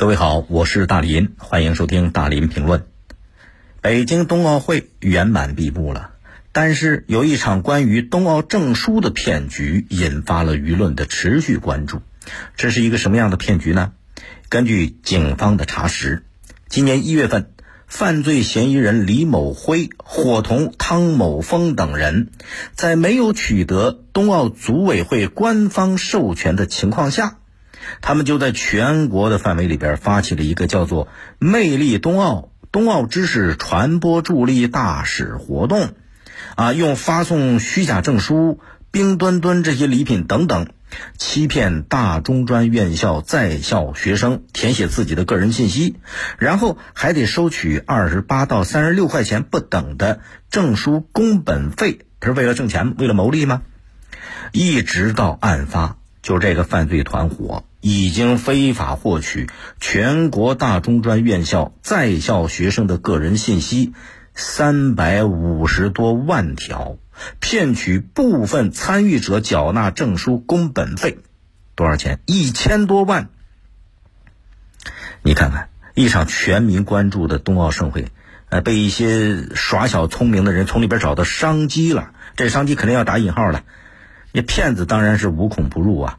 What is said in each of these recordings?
各位好，我是大林，欢迎收听大林评论。北京冬奥会圆满闭幕了，但是有一场关于冬奥证书的骗局引发了舆论的持续关注。这是一个什么样的骗局呢？根据警方的查实，今年一月份，犯罪嫌疑人李某辉伙同汤某峰等人，在没有取得冬奥组委会官方授权的情况下。他们就在全国的范围里边发起了一个叫做“魅力冬奥”冬奥知识传播助力大使活动，啊，用发送虚假证书、冰墩墩这些礼品等等，欺骗大中专院校在校学生填写自己的个人信息，然后还得收取二十八到三十六块钱不等的证书工本费，他是为了挣钱，为了牟利吗？一直到案发，就这个犯罪团伙。已经非法获取全国大中专院校在校学生的个人信息三百五十多万条，骗取部分参与者缴纳证书工本费，多少钱？一千多万。你看看，一场全民关注的冬奥盛会，呃，被一些耍小聪明的人从里边找到商机了。这商机肯定要打引号了，那骗子当然是无孔不入啊。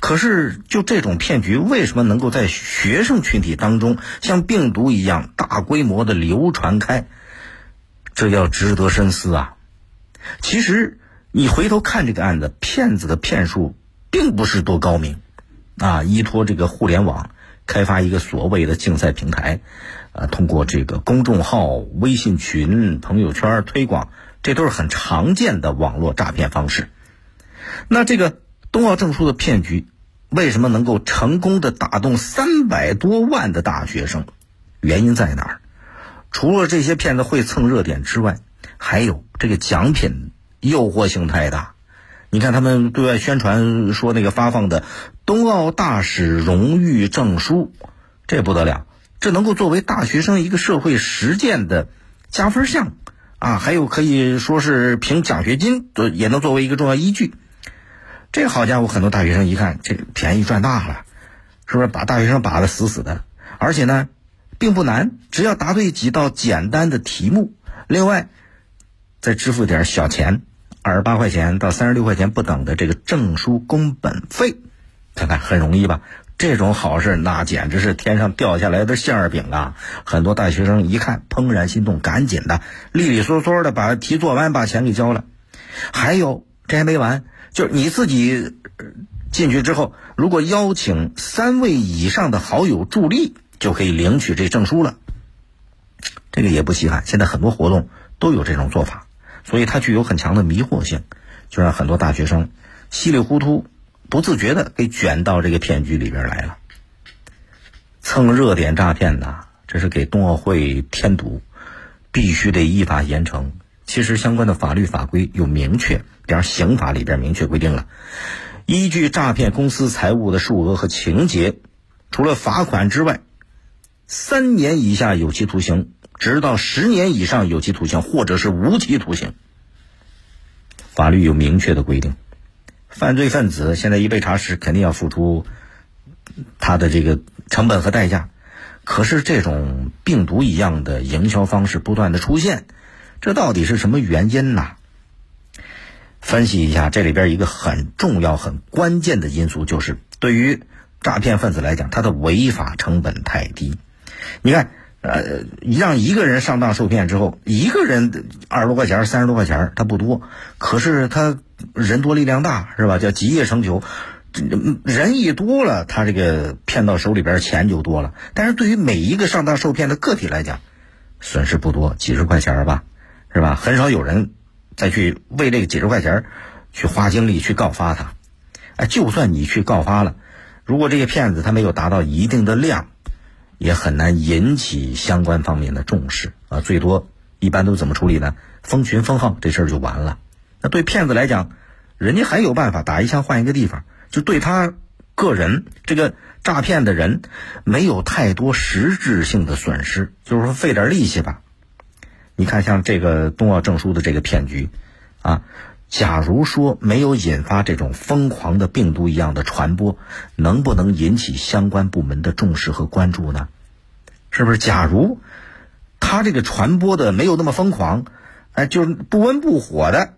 可是，就这种骗局，为什么能够在学生群体当中像病毒一样大规模的流传开？这要值得深思啊！其实，你回头看这个案子，骗子的骗术并不是多高明，啊，依托这个互联网开发一个所谓的竞赛平台，啊，通过这个公众号、微信群、朋友圈推广，这都是很常见的网络诈骗方式。那这个冬奥证书的骗局。为什么能够成功的打动三百多万的大学生？原因在哪儿？除了这些骗子会蹭热点之外，还有这个奖品诱惑性太大。你看他们对外宣传说那个发放的冬奥大使荣誉证书，这不得了，这能够作为大学生一个社会实践的加分项啊！还有可以说是评奖学金，也能作为一个重要依据。这好家伙，很多大学生一看，这便宜赚大了，是不是把大学生把的死死的？而且呢，并不难，只要答对几道简单的题目，另外再支付点小钱，二十八块钱到三十六块钱不等的这个证书工本费，看看很容易吧？这种好事那简直是天上掉下来的馅儿饼啊！很多大学生一看，怦然心动，赶紧的利利索索的把题做完，把钱给交了。还有，这还没完。就是你自己进去之后，如果邀请三位以上的好友助力，就可以领取这证书了。这个也不稀罕，现在很多活动都有这种做法，所以它具有很强的迷惑性，就让很多大学生稀里糊涂、不自觉的给卷到这个骗局里边来了。蹭热点诈骗呐，这是给冬奥会添堵，必须得依法严惩。其实相关的法律法规有明确，比方刑法里边明确规定了，依据诈骗公司财物的数额和情节，除了罚款之外，三年以下有期徒刑，直到十年以上有期徒刑，或者是无期徒刑。法律有明确的规定，犯罪分子现在一被查实，肯定要付出他的这个成本和代价。可是这种病毒一样的营销方式不断的出现。这到底是什么原因呢？分析一下，这里边一个很重要、很关键的因素，就是对于诈骗分子来讲，他的违法成本太低。你看，呃，让一个人上当受骗之后，一个人二十多块钱、三十多块钱，他不多，可是他人多力量大，是吧？叫集腋成裘，人一多了，他这个骗到手里边钱就多了。但是对于每一个上当受骗的个体来讲，损失不多，几十块钱吧。是吧？很少有人再去为这个几十块钱去花精力去告发他。哎，就算你去告发了，如果这个骗子他没有达到一定的量，也很难引起相关方面的重视啊。最多一般都怎么处理呢？封群封号，这事儿就完了。那对骗子来讲，人家还有办法打一枪换一个地方，就对他个人这个诈骗的人没有太多实质性的损失，就是说费点力气吧。你看，像这个冬奥证书的这个骗局，啊，假如说没有引发这种疯狂的病毒一样的传播，能不能引起相关部门的重视和关注呢？是不是？假如他这个传播的没有那么疯狂，哎，就是不温不火的，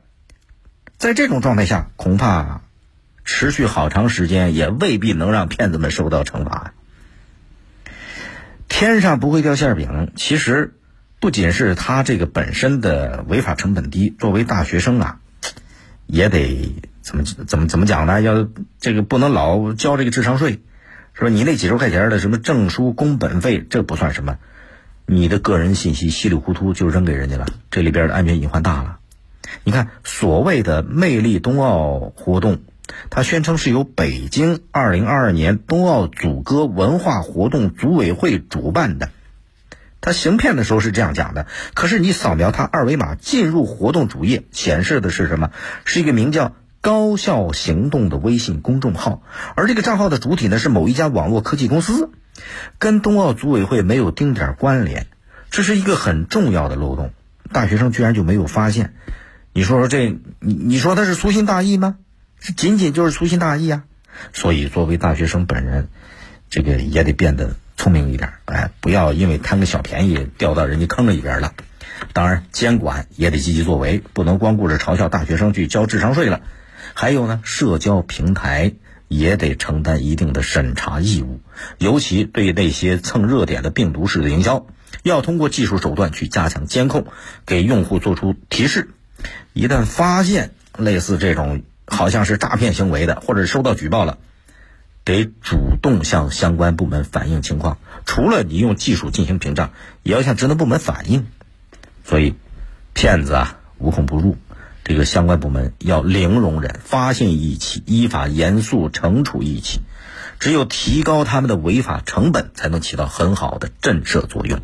在这种状态下，恐怕持续好长时间也未必能让骗子们受到惩罚。天上不会掉馅饼，其实不仅是他这个本身的违法成本低，作为大学生啊。也得怎么怎么怎么讲呢？要这个不能老交这个智商税，是吧？你那几十块钱的什么证书工本费，这不算什么，你的个人信息稀里糊涂就扔给人家了，这里边的安全隐患大了。你看，所谓的魅力冬奥活动，它宣称是由北京二零二二年冬奥组歌文化活动组委会主办的。他行骗的时候是这样讲的，可是你扫描他二维码进入活动主页，显示的是什么？是一个名叫“高效行动”的微信公众号，而这个账号的主体呢是某一家网络科技公司，跟冬奥组委会没有丁点关联，这是一个很重要的漏洞。大学生居然就没有发现，你说说这，你你说他是粗心大意吗？是仅仅就是粗心大意啊？所以作为大学生本人，这个也得变得。聪明一点，哎，不要因为贪个小便宜掉到人家坑里边了。当然，监管也得积极作为，不能光顾着嘲笑大学生去交智商税了。还有呢，社交平台也得承担一定的审查义务，尤其对那些蹭热点的病毒式的营销，要通过技术手段去加强监控，给用户做出提示。一旦发现类似这种好像是诈骗行为的，或者收到举报了。得主动向相关部门反映情况，除了你用技术进行屏障，也要向职能部门反映。所以，骗子啊无孔不入，这个相关部门要零容忍，发现一起依法严肃惩处一起，只有提高他们的违法成本，才能起到很好的震慑作用。